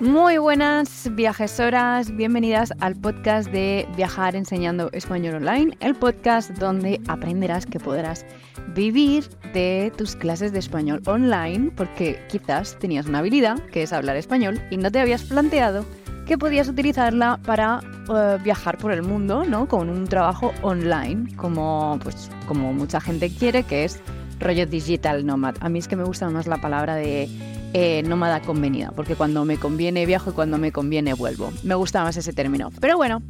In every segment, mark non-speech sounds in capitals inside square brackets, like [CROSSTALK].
Muy buenas viajesoras, bienvenidas al podcast de Viajar enseñando español online, el podcast donde aprenderás que podrás vivir de tus clases de español online porque quizás tenías una habilidad que es hablar español y no te habías planteado que podías utilizarla para eh, viajar por el mundo, ¿no? Con un trabajo online, como pues como mucha gente quiere, que es rollo digital nomad. A mí es que me gusta más la palabra de eh, nómada convenida, porque cuando me conviene viajo y cuando me conviene vuelvo. Me gusta más ese término. Pero bueno,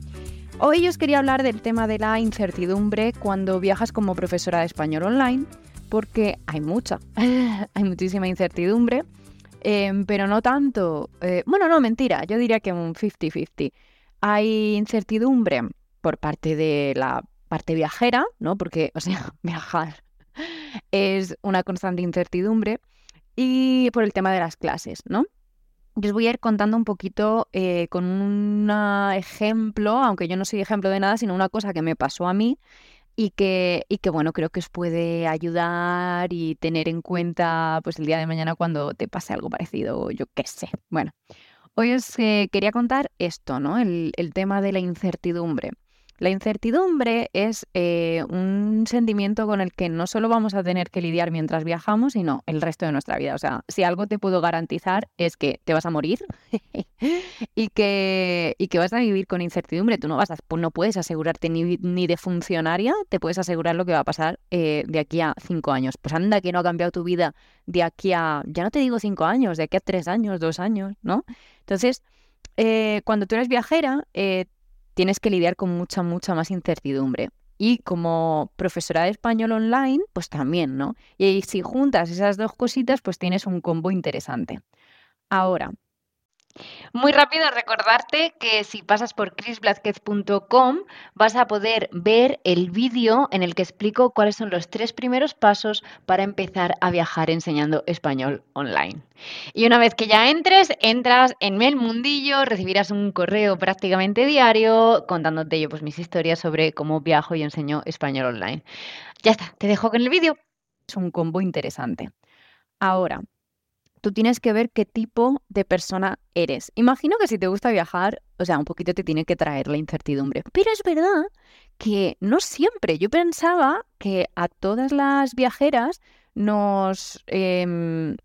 hoy os quería hablar del tema de la incertidumbre cuando viajas como profesora de español online, porque hay mucha, [LAUGHS] hay muchísima incertidumbre, em, pero no tanto, eh, bueno, no, mentira, yo diría que un 50-50. Hay incertidumbre por parte de la parte viajera, ¿no? Porque, o sea, [LAUGHS] viajar es una constante incertidumbre y por el tema de las clases, ¿no? Yo os voy a ir contando un poquito eh, con un ejemplo, aunque yo no soy ejemplo de nada, sino una cosa que me pasó a mí y que, y que bueno, creo que os puede ayudar y tener en cuenta pues el día de mañana cuando te pase algo parecido, yo qué sé. Bueno, hoy os eh, quería contar esto, ¿no? El, el tema de la incertidumbre. La incertidumbre es eh, un sentimiento con el que no solo vamos a tener que lidiar mientras viajamos, sino el resto de nuestra vida. O sea, si algo te puedo garantizar es que te vas a morir [LAUGHS] y, que, y que vas a vivir con incertidumbre. Tú no, vas a, no puedes asegurarte ni, de funcionaria, te puedes asegurar lo que va a pasar eh, de aquí a cinco años. Pues anda que no ha cambiado tu vida de aquí a, ya no te digo cinco años, de aquí a tres años, dos años, ¿no? Entonces, eh, cuando tú eres viajera, tienes que lidiar con mucha, mucha más incertidumbre. Y como profesora de español online, pues también, ¿no? Y si juntas esas dos cositas, pues tienes un combo interesante. Ahora, muy rápido recordarte que si pasas por chrisblazquez.com vas a poder ver el vídeo en el que explico cuáles son los tres primeros pasos para empezar a viajar enseñando español online. Y una vez que ya entres, entras en el mundillo, recibirás un correo prácticamente diario contándote yo pues mis historias sobre cómo viajo y enseño español online. Ya está, te dejo con el vídeo. Es un combo interesante. Ahora, tú tienes que ver qué tipo de persona eres. Imagino que si te gusta viajar, o sea, un poquito te tiene que traer la incertidumbre. Pero es verdad que no siempre. Yo pensaba que a todas las viajeras nos, em,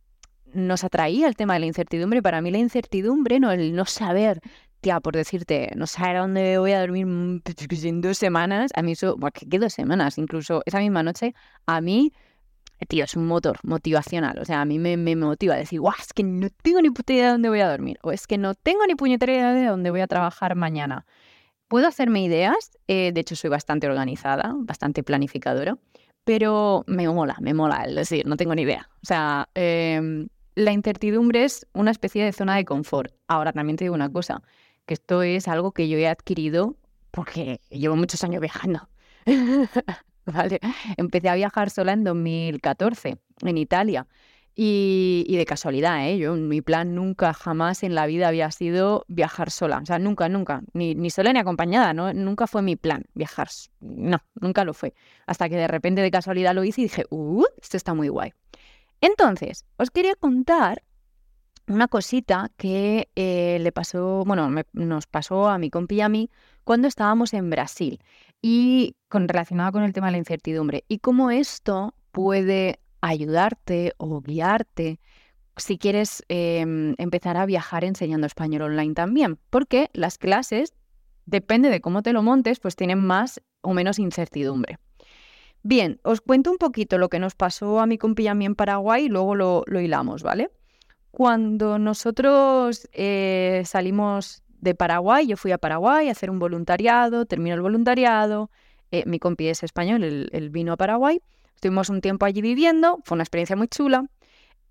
nos atraía el tema de la incertidumbre. Para mí la incertidumbre, no el no saber, tía, por decirte, no saber a dónde voy a dormir mm, [LAUGHS] en dos semanas, a mí eso, bueno, ¿qué dos semanas? Incluso esa misma noche, a mí tío, es un motor motivacional. O sea, a mí me, motiva a decir, guau, es que no tengo ni puta idea de dónde voy a dormir. O es que no tengo ni puñetera idea de dónde voy a trabajar mañana. Puedo hacerme ideas, eh, de hecho soy bastante organizada, bastante planificadora, pero me mola, me mola, es decir, no tengo ni idea. O sea, em, la incertidumbre es una especie de zona de confort. Ahora también te digo una cosa, que esto es algo que yo he adquirido porque llevo muchos años viajando. [LAUGHS] [LAUGHS] ¿vale? Empecé a viajar sola en 2014 en Italia. Y, de casualidad, ¿eh? Yo, mi plan nunca, jamás en la vida había sido viajar sola. O sea, nunca, nunca. Ni, sola ni acompañada, ¿no? Nunca fue mi plan viajar. No, nunca lo fue. Hasta que de repente de casualidad lo hice y dije, ¡uh! Esto está muy guay. Entonces, os quería contar una cosita que eh, le pasó, bueno, nos pasó a mi compi y a mí cuando estábamos en Brasil y con, relacionada con el tema de la incertidumbre y cómo esto puede ayudarte o guiarte si quieres em, empezar a viajar enseñando español online también, porque las clases, depende de cómo te lo montes, pues tienen más o menos incertidumbre. Bien, os cuento un poquito lo que nos pasó a mi compi en Paraguay y luego lo, hilamos, ¿vale? Cuando nosotros eh, salimos de Paraguay. Yo fui a Paraguay a hacer un voluntariado, terminó el voluntariado. Eh, mi compi es español, él, vino a Paraguay. Estuvimos un tiempo allí viviendo, fue una experiencia muy chula.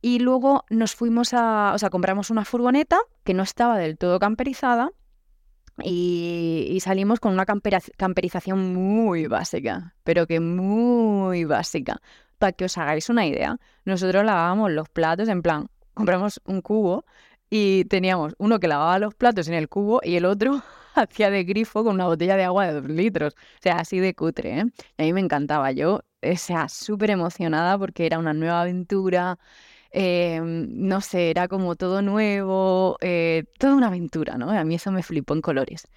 Y luego nos fuimos a, o sea, compramos una furgoneta que no estaba del todo camperizada y, salimos con una camperización muy básica, pero que muy básica. Para que os hagáis una idea, nosotros lavábamos los platos en plan, compramos un cubo y teníamos uno que lavaba los platos en el cubo y el otro [LAUGHS] hacía de grifo con una botella de agua de dos litros. O sea, así de cutre, ¿eh? a mí me encantaba. Yo, o sea, súper emocionada porque era una nueva aventura. em, no sé, era como todo nuevo, eh, toda una aventura, ¿no? A mí eso me flipó en colores.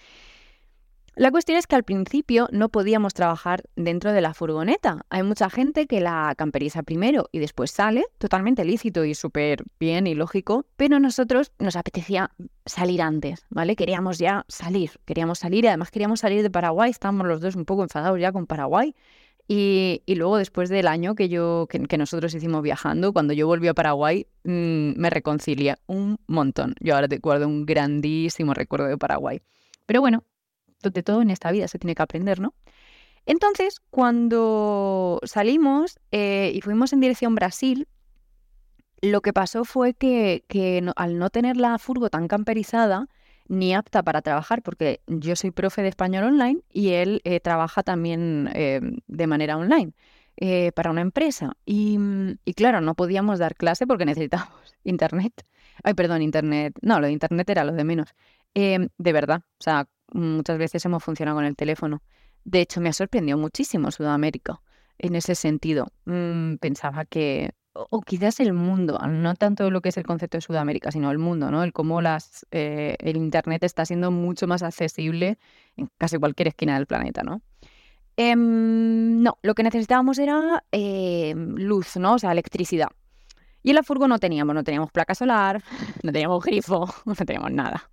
La cuestión es que al principio no podíamos trabajar dentro de la furgoneta. Hay mucha gente que la camperiza primero y después sale, totalmente lícito y súper bien y lógico, pero nosotros nos apetecía salir antes, ¿vale? Queríamos ya salir, queríamos salir y además queríamos salir de Paraguay, estábamos los dos un poco enfadados ya con Paraguay. Y, luego después del año que yo que, nosotros hicimos viajando, cuando yo volví a Paraguay, mm, me reconcilia un montón. Yo ahora te guardo un grandísimo recuerdo de Paraguay. Pero bueno, de todo en esta vida se tiene que aprender, ¿no? Entonces, cuando salimos eh, y fuimos en dirección Brasil, lo que pasó fue que, al no tener la furgo tan camperizada, ni apta para trabajar, porque yo soy profe de español online y él eh, trabaja también eh, de manera online para una empresa. Y, y, claro, no podíamos dar clase porque [LAUGHS] necesitábamos internet. Ay, perdón, internet. No, lo de internet era lo de menos. de verdad, o sea, muchas veces hemos funcionado con el teléfono. De hecho, me ha sorprendido muchísimo Sudamérica en ese sentido. Mm, pensaba que, o, quizás el mundo, no tanto lo que es el concepto de Sudamérica, sino el mundo, ¿no? El cómo las, eh, el Internet está siendo mucho más accesible en casi cualquier esquina del planeta, ¿no? Em, no, lo que necesitábamos era em, luz, ¿no? O sea, electricidad. Y en la furgo no teníamos, no teníamos placa solar, no teníamos grifo, [LAUGHS] no teníamos nada.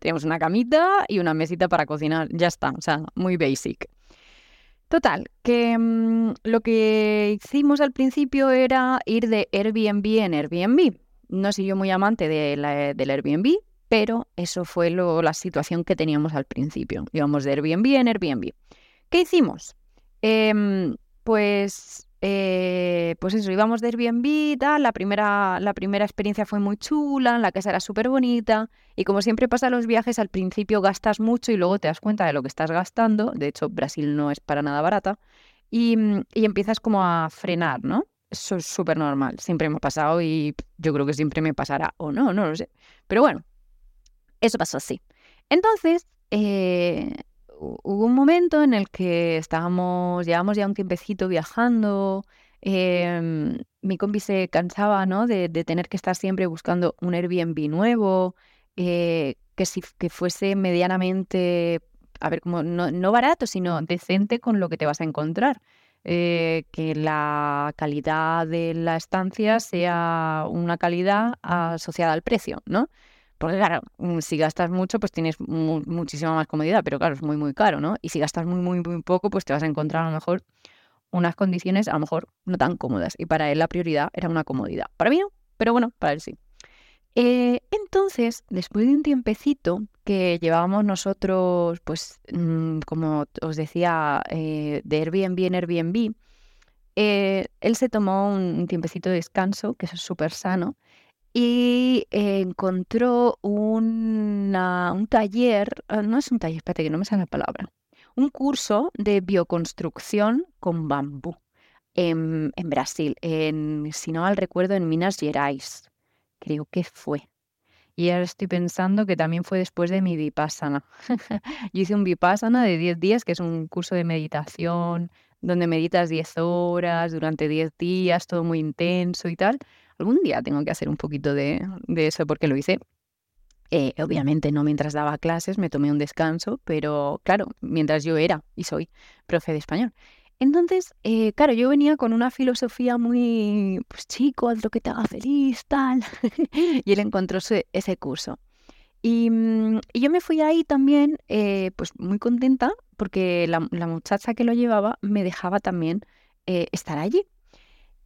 Teníamos una camita y una mesita para cocinar, ya está, o sea, muy basic. Total, que mm, lo que hicimos al principio era ir de Airbnb en Airbnb. No soy yo muy amante de del Airbnb, pero eso fue lo, la situación que teníamos al principio. Íbamos de Airbnb en Airbnb. ¿Qué hicimos? Em, pues eh, pues eso, íbamos de Airbnb tal, la primera, la primera experiencia fue muy chula, la casa era súper bonita y como siempre pasa los viajes, al principio gastas mucho y luego te das cuenta de lo que estás gastando, de hecho Brasil no es para nada barata, y, y empiezas como a frenar, ¿no? Eso es súper normal, siempre me ha pasado y yo creo que siempre me pasará o no, no lo sé, pero bueno, eso pasó así. Entonces, eh, hubo un momento en el que estábamos, llevamos ya un tiempecito viajando, em, mi compi se cansaba, ¿no? De, tener que estar siempre buscando un Airbnb nuevo, eh, que, si, fuese medianamente, a ver, como no, barato, sino decente con lo que te vas a encontrar. Eh, que la calidad de la estancia sea una calidad asociada al precio, ¿no? Porque claro, mm, si gastas mucho, pues tienes muchísima más comodidad, pero claro, es muy, muy caro, ¿no? Y si gastas muy, muy, muy poco, pues te vas a encontrar a lo mejor unas condiciones a lo mejor no tan cómodas. Y para él la prioridad era una comodidad. Para mí no, pero bueno, para él sí. Eh, entonces, después de un tiempecito que llevábamos nosotros, pues, mm, como os decía, eh, de Airbnb en Airbnb, eh, él se tomó un tiempecito de descanso, que es súper sano, y encontró un taller, ah, no es un taller, espérate que no me sale la palabra, un curso de bioconstrucción con bambú en, Brasil, en, si no mal recuerdo, en Minas Gerais, creo que fue. Y ahora estoy pensando que también fue después de mi vipassana. [LAUGHS] Yo hice un vipassana de 10 días, que es un curso de meditación, donde meditas 10 horas durante 10 días, todo muy intenso y tal algún día tengo que hacer un poquito de, eso porque lo hice. Eh, obviamente no mientras daba clases, me tomé un descanso, pero claro, mientras yo era y soy profe de español. Entonces, eh, claro, yo venía con una filosofía muy, pues chico, haz que te haga feliz, tal. [LAUGHS] y él encontró ese, curso. Mm, y, yo me fui ahí también, eh, pues muy contenta, porque la, muchacha que lo llevaba me dejaba también estar allí.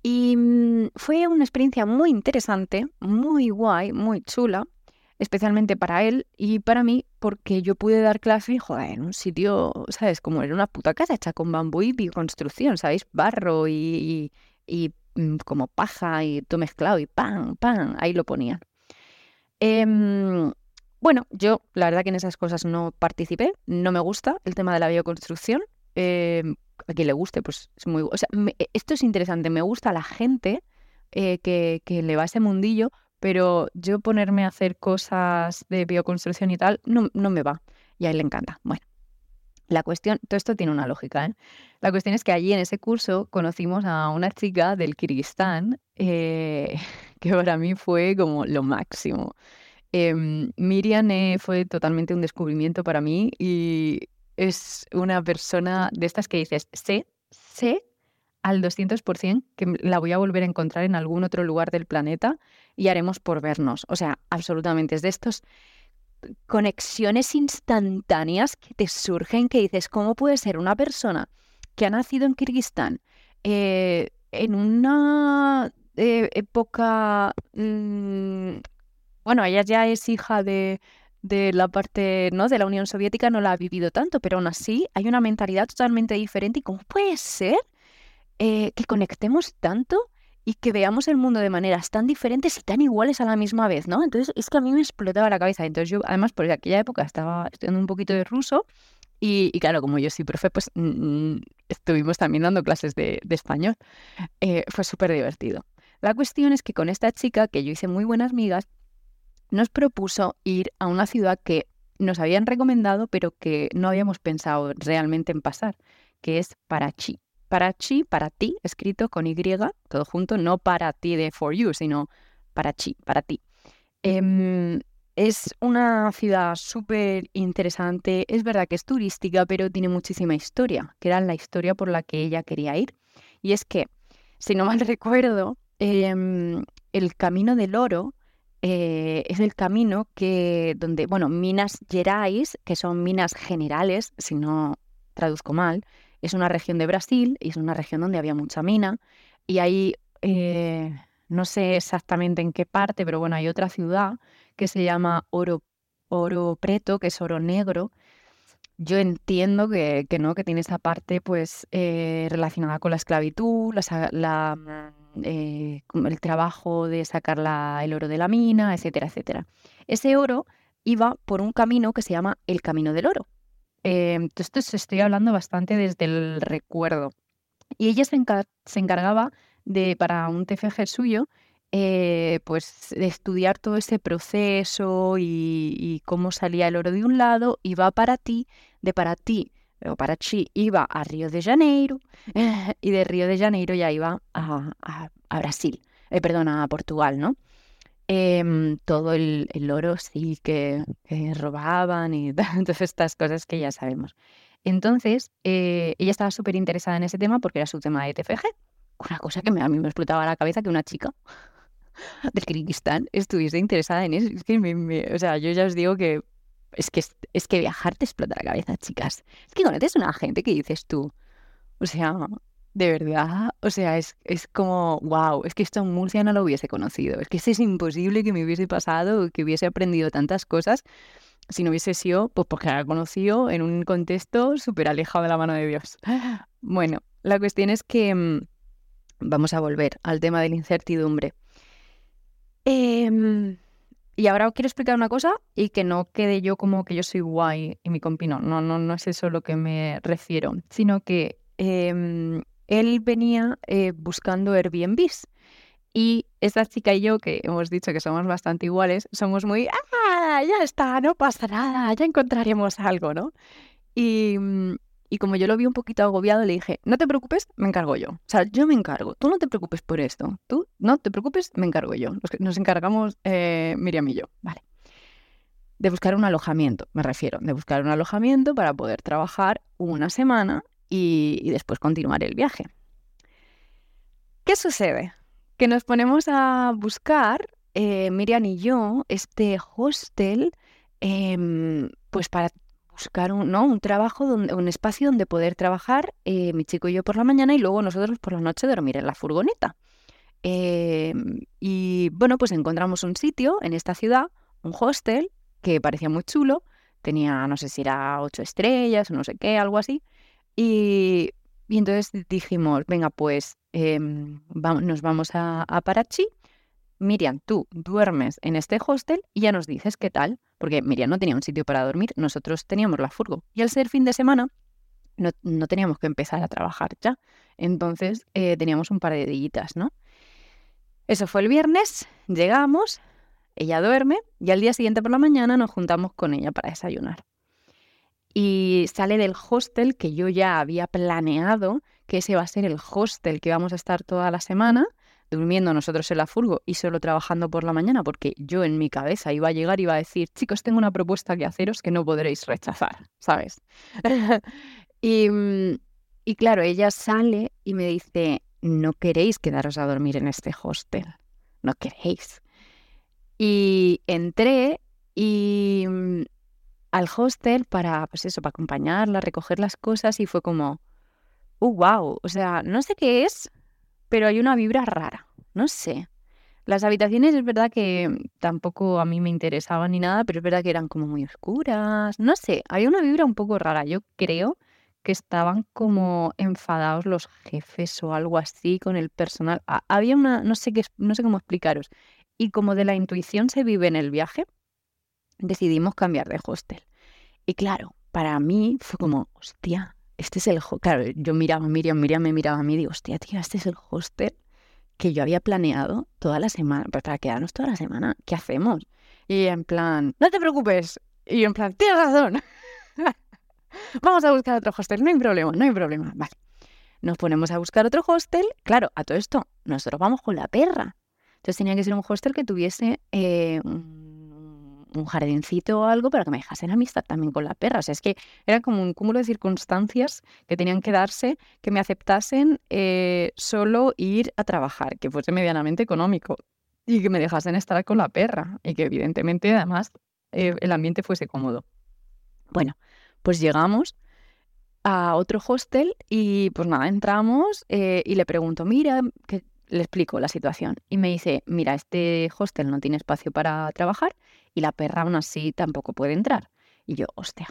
Y mm, fue una experiencia muy interesante, muy guay, muy chula, especialmente para él y para mí, porque yo pude dar clase, joder, en un sitio, ¿sabes? Como era una puta casa hecha con bambú y construcción, ¿sabéis? Barro y, y, mm, como paja y todo mezclado y pan, pan, ahí lo ponía. Em, bueno, yo la verdad que en esas cosas no participé, no me gusta el tema de la bioconstrucción. Em, a quien le guste, pues es muy... O sea, e, esto es interesante, me gusta la gente eh, que, le va a ese mundillo, pero yo ponerme a hacer cosas de bioconstrucción y tal, no, no me va. Y a él le encanta. Bueno, La cuestión, todo esto tiene una lógica, ¿eh? La cuestión es que allí en ese curso conocimos a una chica del Kirguistán eh, [LAUGHS] que para mí fue como lo máximo. Em, Miriam fue totalmente un descubrimiento para mí y es una persona de estas que dices, sé, sé al 200% que la voy a volver a encontrar en algún otro lugar del planeta y haremos por vernos. O sea, absolutamente. Es de estos conexiones instantáneas que te surgen que dices, ¿cómo puede ser una persona que ha nacido en Kirguistán eh, en una eh, época... Mm, bueno, ella ya es hija de, de la parte ¿no? de la Unión Soviética, no la ha vivido tanto, pero aún así hay una mentalidad totalmente diferente. ¿Y cómo puede ser eh, que conectemos tanto y que veamos el mundo de maneras tan diferentes y tan iguales a la misma vez, ¿no? Entonces es que a mí me explotaba la cabeza. Entonces yo, además, por aquella época estaba estudiando un poquito de ruso y, claro, como yo soy profe, pues mm, estuvimos también dando clases de, español. Eh, fue súper divertido. La cuestión es que con esta chica, que yo hice muy buenas migas, nos propuso ir a una ciudad que nos habían recomendado, pero que no habíamos pensado realmente en pasar, que es Parachi. Parachi, para ti, escrito con Y, todo junto, no para ti de for you, sino Parachi, para ti. Em, es una ciudad súper interesante, es verdad que es turística, pero tiene muchísima historia, que era la historia por la que ella quería ir. Y es que, si no mal [LAUGHS] recuerdo, em, el Camino del Oro eh, es el camino que, donde, bueno, Minas Gerais, que son minas generales, si no traduzco mal, es una región de Brasil y es una región donde había mucha mina. Y ahí, eh, no sé exactamente en qué parte, pero bueno, hay otra ciudad que se llama Oro, Oro Preto, que es oro negro. Yo entiendo que, no, que tiene esa parte pues eh, relacionada con la esclavitud, la, eh, el trabajo de sacar el oro de la mina, etcétera, etcétera. Ese oro iba por un camino que se llama el Camino del Oro, eh, entonces estoy hablando bastante desde el recuerdo. Y ella se, encargaba de, para un TFG suyo, eh, pues de estudiar todo ese proceso y, cómo salía el oro de un lado, iba para ti, de para ti o para Chi iba a Río de Janeiro [LAUGHS] y de Río de Janeiro ya iba a, Brasil, eh, perdón, a Portugal, ¿no? Em, todo el, oro sí que, robaban y [LAUGHS] todas estas cosas que ya sabemos. Entonces, eh, ella estaba súper interesada en ese tema porque era su tema de TFG. Una cosa que a mí me explotaba la cabeza que una chica [LAUGHS] del Kirguistán estuviese interesada en eso. O sea, yo ya os digo que es que, es que viajar te explota la cabeza, chicas. Es que conoces una gente que dices tú, o sea, de verdad, o sea, es, es como, wow, es que esto en Murcia no lo hubiese conocido. Es que es imposible que me hubiese pasado, que hubiese aprendido tantas cosas si no hubiese sido, pues porque la conocido en un contexto súper alejado de la mano de Dios. [GASPS] Bueno, la cuestión es que mm, vamos a volver al tema de la incertidumbre. Em, y ahora quiero explicar una cosa y que no quede yo como que yo soy guay y mi compi no, no, no, no es eso a lo que me refiero, sino que em, él venía eh, buscando Airbnbs. Y esta chica y yo, que hemos dicho que somos bastante iguales, somos muy, ah, ya está, no pasa nada, ya encontraremos algo, ¿no? Y, mm, y como yo lo vi un poquito agobiado, le dije, no te preocupes, me encargo yo. O sea, yo me encargo, tú no te preocupes por esto, tú no te preocupes, me encargo yo. Nos, encargamos eh, Miriam y yo, ¿vale? De buscar un alojamiento, me refiero, de buscar un alojamiento para poder trabajar una semana y, después continuar el viaje. ¿Qué sucede? Que nos ponemos a buscar, eh, Miriam y yo, este hostel, em, pues para buscar un, ¿no? un trabajo, donde, un espacio donde poder trabajar, eh, mi chico y yo por la mañana y luego nosotros por la noche dormir en la furgoneta. Em, y bueno, pues encontramos un sitio en esta ciudad, un hostel, que parecía muy chulo, tenía, no sé si era ocho estrellas o no sé qué, algo así, y, entonces dijimos, venga, pues em, nos vamos a, Parachi. Miriam, tú duermes en este hostel y ya nos dices qué tal, porque Miriam no tenía un sitio para dormir, nosotros teníamos la furgo. Y al ser fin de semana, no, teníamos que empezar a trabajar ya. Entonces eh, teníamos un par de dillitas, ¿no? Eso fue el viernes, llegamos, ella duerme y al día siguiente por la mañana nos juntamos con ella para desayunar. y sale del hostel que yo ya había planeado, que ese va a ser el hostel que vamos a estar toda la semana, durmiendo nosotros en la furgo y solo trabajando por la mañana, porque yo en mi cabeza iba a llegar y iba a decir, chicos, tengo una propuesta que haceros que no podréis rechazar, ¿sabes? [LAUGHS] y, mm, y claro, ella sale y me dice, no queréis quedaros a dormir en este hostel, no queréis. Y entré y mm, al hostel para, pues eso, para acompañarla, recoger las cosas y fue como, uh, wow, o sea, no sé qué es, pero hay una vibra rara, no sé. Las habitaciones es verdad que tampoco a mí me interesaban ni nada, pero es verdad que eran como muy oscuras, no sé, había una vibra un poco rara, yo creo que estaban como enfadados los jefes o algo así con el personal. Había una, no sé qué, no sé cómo explicaros. Y como de la intuición se vive en el viaje, decidimos cambiar de hostel. Y claro, para mí fue como, hostia, este es el. Claro, yo miraba a Miriam, Miriam me miraba a mí y digo, hostia, tío, este es el hostel que yo había planeado toda la semana, pues para quedarnos toda la semana, ¿qué hacemos? Y en plan, no te preocupes. Y en plan, tienes razón. [LAUGHS] Vamos a buscar otro hostel, no hay problema, no hay problema. Vale. Nos ponemos a buscar otro hostel. Claro, a todo esto, nosotros vamos con la perra. Entonces tenía que ser un hostel que tuviese eh, jardincito o algo para que me dejasen amistad también con la perra. O sea, es que era como un cúmulo de circunstancias que tenían que darse, que me aceptasen eh, solo ir a trabajar, que fuese medianamente económico y que me dejasen estar con la perra y que evidentemente además eh, el ambiente fuese cómodo. Bueno, pues llegamos a otro hostel y pues nada, entramos eh, y le pregunto, mira, que le explico la situación. Y me dice, mira, este hostel no tiene espacio para trabajar y la perra aún así tampoco puede entrar. Y yo, hostia,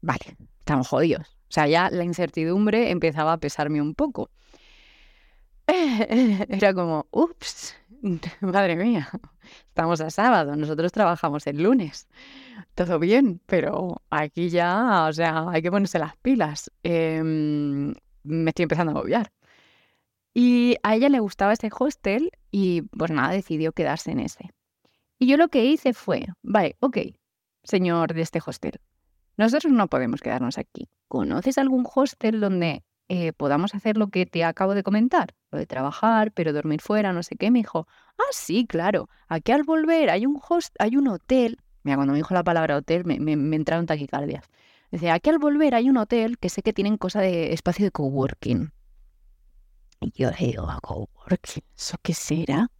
vale, estamos jodidos. O sea, ya la incertidumbre empezaba a pesarme un poco. [LAUGHS] Era como, ups, [LAUGHS] madre mía, estamos a sábado, nosotros trabajamos el lunes. Todo bien, pero aquí ya, o sea, hay que ponerse las pilas. Em, me estoy empezando a obviar. Y a ella le gustaba ese hostel y pues nada, decidió quedarse en ese. Y yo lo que hice fue, vale, ok, señor de este hostel, nosotros no podemos quedarnos aquí. ¿Conoces algún hostel donde eh, podamos hacer lo que te acabo de comentar, lo de trabajar, pero dormir fuera, no sé qué, me dijo, ah, sí, claro, aquí al volver hay un host, hay un hotel, mira, cuando me dijo la palabra hotel me, entraron taquicardias. Dice, aquí al volver hay un hotel que sé que tienen cosa de espacio de coworking. Y yo digo, coworking? ¿Eso qué será?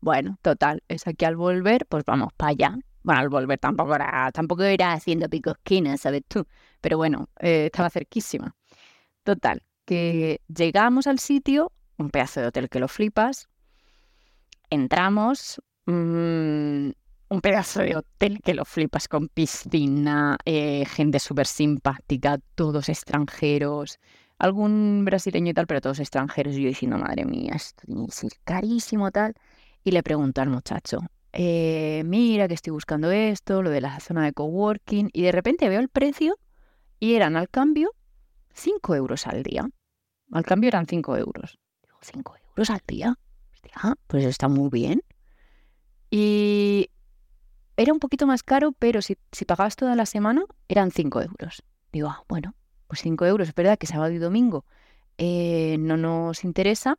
Bueno, total, es aquí al volver, pues vamos para allá. Bueno, al volver tampoco era, tampoco era haciendo picosquinas, ¿sabes tú? Pero bueno, eh, estaba cerquísima. Total, que llegamos al sitio, un pedazo de hotel que lo flipas, entramos, mm, un pedazo de hotel que lo flipas con piscina, eh, gente súper simpática, todos extranjeros, algún brasileño y tal, pero todos extranjeros. Y yo diciendo, madre mía, esto tiene que ser carísimo tal. Y le pregunto al muchacho, eh, mira que estoy buscando esto, lo de la zona de coworking, y de repente veo el precio y eran al cambio 5 euros al día. Al cambio eran 5 euros. Digo, 5 euros al día. Hostia, pues está muy bien. Y era un poquito más caro, pero si, si pagabas toda la semana, eran 5 euros. Digo, ah, bueno, pues 5 euros, es verdad que sábado y domingo eh, no nos interesa,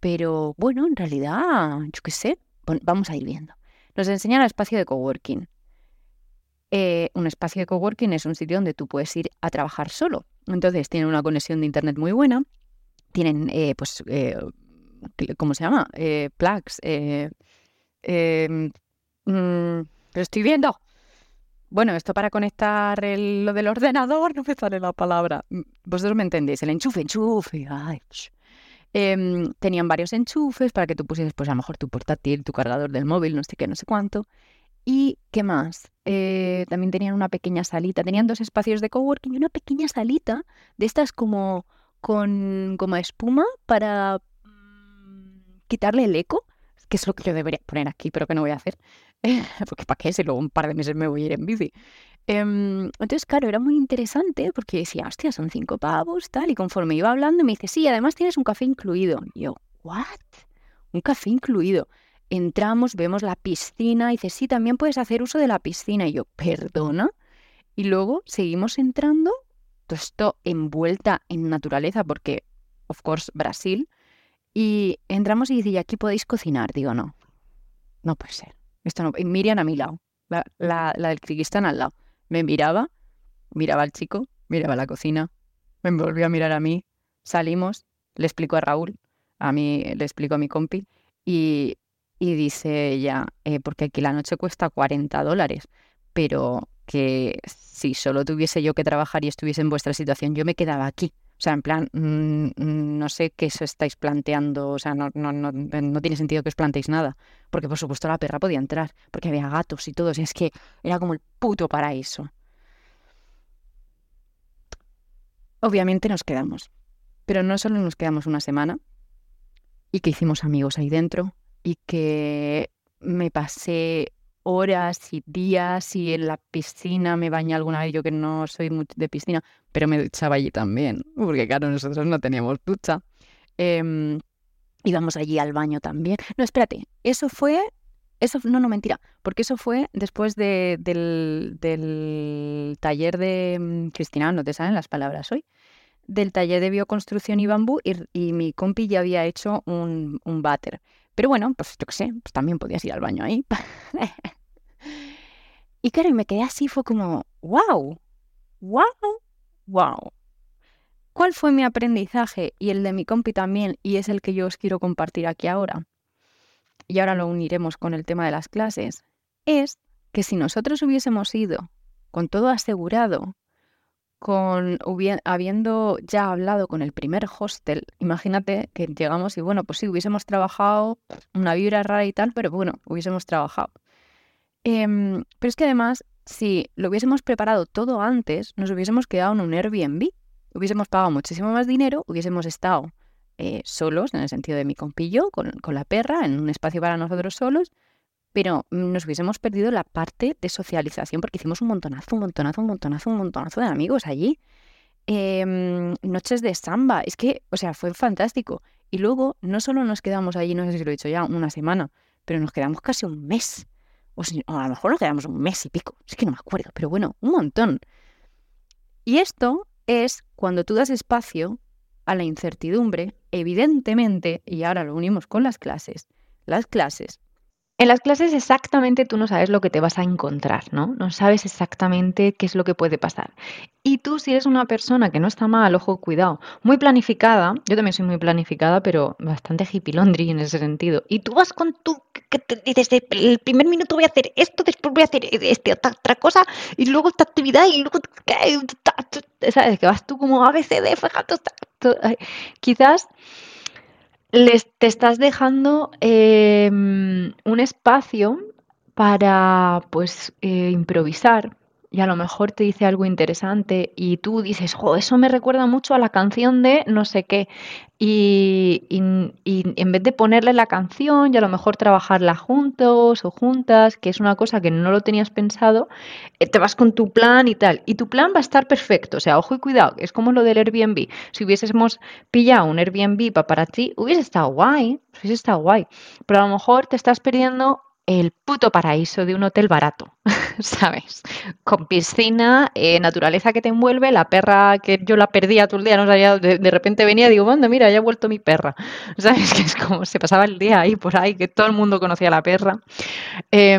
pero bueno, en realidad, yo qué sé, vamos a ir viendo. Nos enseñan el espacio de coworking. Eh, un espacio de coworking es un sitio donde tú puedes ir a trabajar solo. Entonces tienen una conexión de internet muy buena, tienen, eh, pues, eh, ¿cómo se llama? Eh, plugs. Em, mm, lo estoy viendo. Bueno, esto para conectar lo del ordenador, [LAUGHS] no me sale la palabra. Mm, vosotros me entendéis, el enchufe, enchufe. Em, tenían varios enchufes para que tú pusieras, pues a lo mejor tu portátil, tu cargador del móvil, no sé qué, no sé cuánto. ¿Y qué más? Eh, también tenían una pequeña salita, tenían dos espacios de coworking y una pequeña salita de estas como con como espuma para mm, quitarle el eco, que es lo que yo debería poner aquí, pero que no voy a hacer, [LAUGHS] porque para qué, si luego un par de meses me voy a ir en bici. Em, entonces, claro, era muy interesante porque decía, hostia, son cinco pavos, tal, y conforme iba hablando me dice, sí, además tienes un café incluido. Y yo, ¿what? Un café incluido entramos, vemos la piscina, dice, sí, también puedes hacer uso de la piscina. Y yo, perdona. Y luego seguimos entrando, todo esto envuelta en naturaleza, porque, of course, Brasil, y entramos y dice, ¿y aquí podéis cocinar? Digo, no, no puede ser. Esto no. Miriam a mi lado, la, la, la del Kirguistán al lado. Me miraba, miraba al chico, miraba la cocina, me volvió a mirar a mí, salimos, le explico a Raúl, a mí le explico a mi compi, y, y dice ella, eh, porque aquí la noche cuesta 40 dólares, pero que si solo tuviese yo que trabajar y estuviese en vuestra situación, yo me quedaba aquí. O sea, en plan, mm, mm, no sé qué os estáis planteando, o sea, no, no, no, no, tiene sentido que os planteéis nada, porque por supuesto la perra podía entrar, porque había gatos y todo, sea, es que era como el puto paraíso. Obviamente nos quedamos, pero no solo nos quedamos una semana y que hicimos amigos ahí dentro y que me pasé horas y días y en la piscina me bañé alguna vez, yo que no soy mucho de piscina, pero me duchaba allí también, porque claro, nosotros no teníamos ducha. Eh, íbamos allí al baño también. No, espérate, eso fue, eso no, no, mentira, porque eso fue después de, del, del, taller de mm, Cristina, no te salen las palabras hoy, del taller de bioconstrucción y bambú y, mi compi ya había hecho un, un váter. Pero bueno, pues yo qué sé, pues también podías ir al baño ahí. [LAUGHS] y claro, y me quedé así, fue como, wow, wow, wow. ¿Cuál fue mi aprendizaje y el de mi compi también? Y es el que yo os quiero compartir aquí ahora. Y ahora lo uniremos con el tema de las clases. Es que si nosotros hubiésemos ido con todo asegurado, con habiendo ya hablado con el primer hostel, imagínate que llegamos y bueno, pues sí, hubiésemos trabajado una vibra rara y tal, pero bueno, hubiésemos trabajado. Em, pero es que además, si lo hubiésemos preparado todo antes, nos hubiésemos quedado en un Airbnb, hubiésemos pagado muchísimo más dinero, hubiésemos estado eh, solos, en el sentido de mi compillo, con, con la perra, en un espacio para nosotros solos, pero nos hubiésemos perdido la parte de socialización porque hicimos un montonazo, un montonazo, un montonazo, un montonazo de amigos allí. Em, noches de samba, es que, o sea, fue fantástico. Y luego no solo nos quedamos allí, no sé si lo he dicho ya, una semana, pero nos quedamos casi un mes. O, o a lo mejor nos quedamos un mes y pico, es que no me acuerdo, pero bueno, un montón. Y esto es cuando tú das espacio a la incertidumbre, evidentemente, y ahora lo unimos con las clases, las clases en las clases exactamente tú no sabes lo que te vas a encontrar, ¿no? No sabes exactamente qué es lo que puede pasar. Y tú si eres una persona que no está mal, ojo, cuidado, muy planificada, yo también soy muy planificada, pero bastante hippie laundry en ese sentido, y tú vas con tu, te dices, el primer minuto voy a hacer esto, después voy a hacer este, otra, otra cosa, y luego esta actividad, y luego, ¿sabes? Que vas tú como ABCD, quizás les, te estás dejando em, un espacio para pues eh, improvisar y a lo mejor te dice algo interesante y tú dices, jo, eso me recuerda mucho a la canción de no sé qué. Y, en vez de ponerle la canción y a lo mejor trabajarla juntos o juntas, que es una cosa que no lo tenías pensado, eh, te vas con tu plan y tal. Y tu plan va a estar perfecto. O sea, ojo y cuidado, es como lo del Airbnb. Si hubiésemos pillado un Airbnb para ti, hubiese estado guay, hubiese estado guay. Pero a lo mejor te estás perdiendo el puto paraíso de un hotel barato, [LAUGHS] ¿sabes? Con piscina, eh, naturaleza que te envuelve, la perra que yo la perdía todo el día, no sabía, de, repente venía y digo, bueno, mira, ya ha vuelto mi perra, [LAUGHS] ¿sabes? [LAUGHS] Que es como se pasaba el día ahí por ahí, que todo el mundo conocía a la perra. Eh,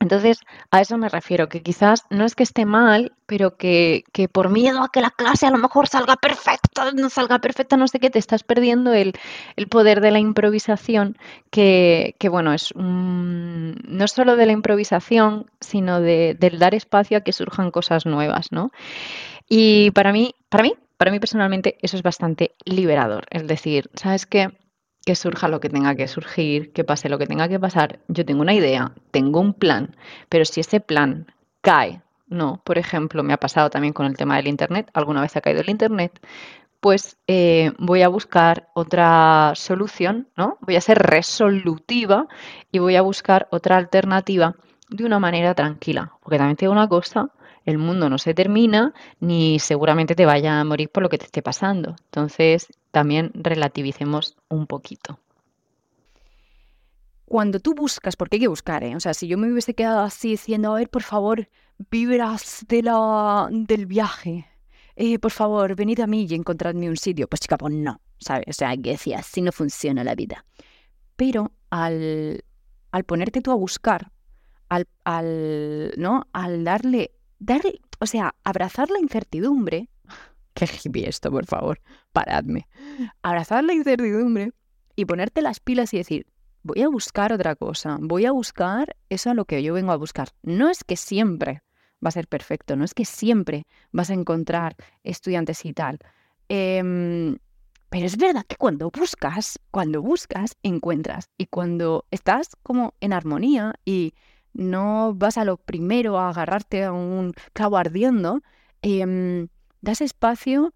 entonces, a eso me refiero, que quizás no es que esté mal, pero que, que, por miedo a que la clase a lo mejor salga perfecta, no salga perfecta, no sé qué, te estás perdiendo el, el poder de la improvisación, que, que bueno, es un, no solo de la improvisación, sino de, del dar espacio a que surjan cosas nuevas, ¿no? Y para mí, para mí, para mí personalmente, eso es bastante liberador. Es decir, ¿sabes qué? Que surja lo que tenga que surgir, que pase lo que tenga que pasar. Yo tengo una idea, tengo un plan, pero si ese plan cae, no, por ejemplo, me ha pasado también con el tema del Internet, alguna vez ha caído el Internet, pues eh, voy a buscar otra solución, ¿no? Voy a ser resolutiva y voy a buscar otra alternativa de una manera tranquila. Porque también tengo una cosa, el mundo no se termina ni seguramente te vaya a morir por lo que te esté pasando. Entonces, también relativicemos un poquito. Cuando tú buscas, porque hay que buscar, ¿eh? O sea, si yo me hubiese quedado así diciendo, a ver, por favor, vibras de la, del viaje. Eh, por favor, venid a mí y encontradme un sitio. Pues chica, pues no, ¿sabes? O sea, que decía, así no funciona la vida. Pero al, al ponerte tú a buscar, al, al, ¿no? al darle, darle, o sea, abrazar la incertidumbre, [LAUGHS] qué hippie esto, por favor, paradme, abrazar la incertidumbre y ponerte las pilas y decir, voy a buscar otra cosa, voy a buscar eso a lo que yo vengo a buscar. No es que siempre va a ser perfecto, no es que siempre vas a encontrar estudiantes y tal. Em, pero es verdad que cuando buscas, cuando buscas, encuentras. Y cuando estás como en armonía y no vas a lo primero a agarrarte a un clavo ardiendo, em, das espacio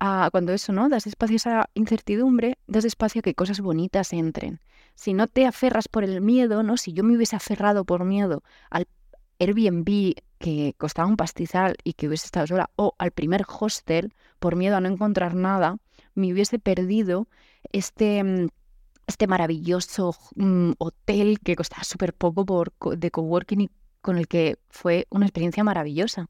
a cuando eso, ¿no? Das espacio a esa incertidumbre, das espacio a que cosas bonitas entren. Si no te aferras por el miedo, ¿no? Si yo me hubiese aferrado por miedo al Airbnb que costaba un pastizal y que hubiese estado sola, o al primer hostel por miedo a no encontrar nada, me hubiese perdido este, mm, este maravilloso mm, hotel que costaba súper poco por, de coworking y con el que fue una experiencia maravillosa.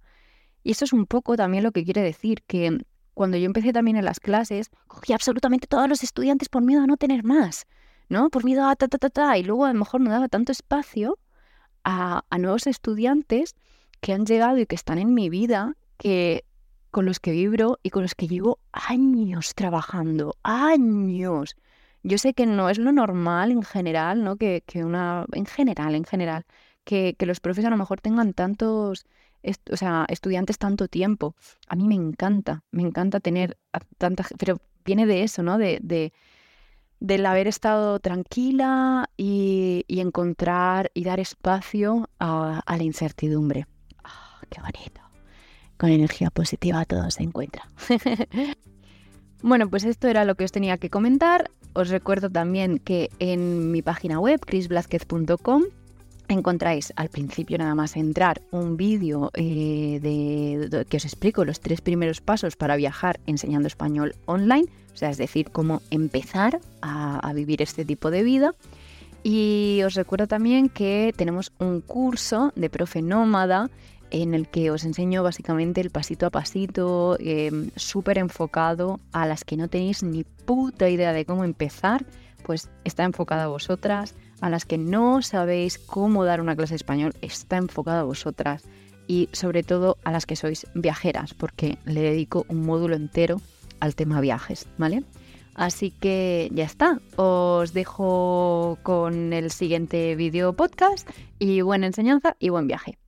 Y eso es un poco también lo que quiere decir, que cuando yo empecé también en las clases, cogí absolutamente todos los estudiantes por miedo a no tener más, ¿no? Por miedo a ta, ta, ta, ta, y luego a lo mejor no daba tanto espacio a, a nuevos estudiantes que han llegado y que están en mi vida, que con los que vibro y con los que llevo años trabajando, años. Yo sé que no es lo normal en general, ¿no? Que, que una, en general, en general, que, que, los profes a lo mejor tengan tantos, o sea, estudiantes tanto tiempo. A mí me encanta, me encanta tener tanta, pero viene de eso, ¿no? De, de del haber estado tranquila y, y, encontrar y dar espacio a, a la incertidumbre. Oh, ¡Qué bonito! con energía positiva todo se encuentra. [LAUGHS] bueno, pues esto era lo que os tenía que comentar. Os recuerdo también que en mi página web, chrisblázquez.com, encontráis al principio nada más entrar un vídeo eh, de, que os explico los tres primeros pasos para viajar enseñando español online, o sea, es decir, cómo empezar a, a vivir este tipo de vida. Y os recuerdo también que tenemos un curso de profe nómada en el que os enseño básicamente el pasito a pasito, em, súper enfocado a las que no tenéis ni puta idea de cómo empezar, pues está enfocado a vosotras, a las que no sabéis cómo dar una clase de español, está enfocado a vosotras y sobre todo a las que sois viajeras, porque le dedico un módulo entero al tema viajes, ¿vale? Así que ya está, os dejo con el siguiente vídeo podcast y buena enseñanza y buen viaje.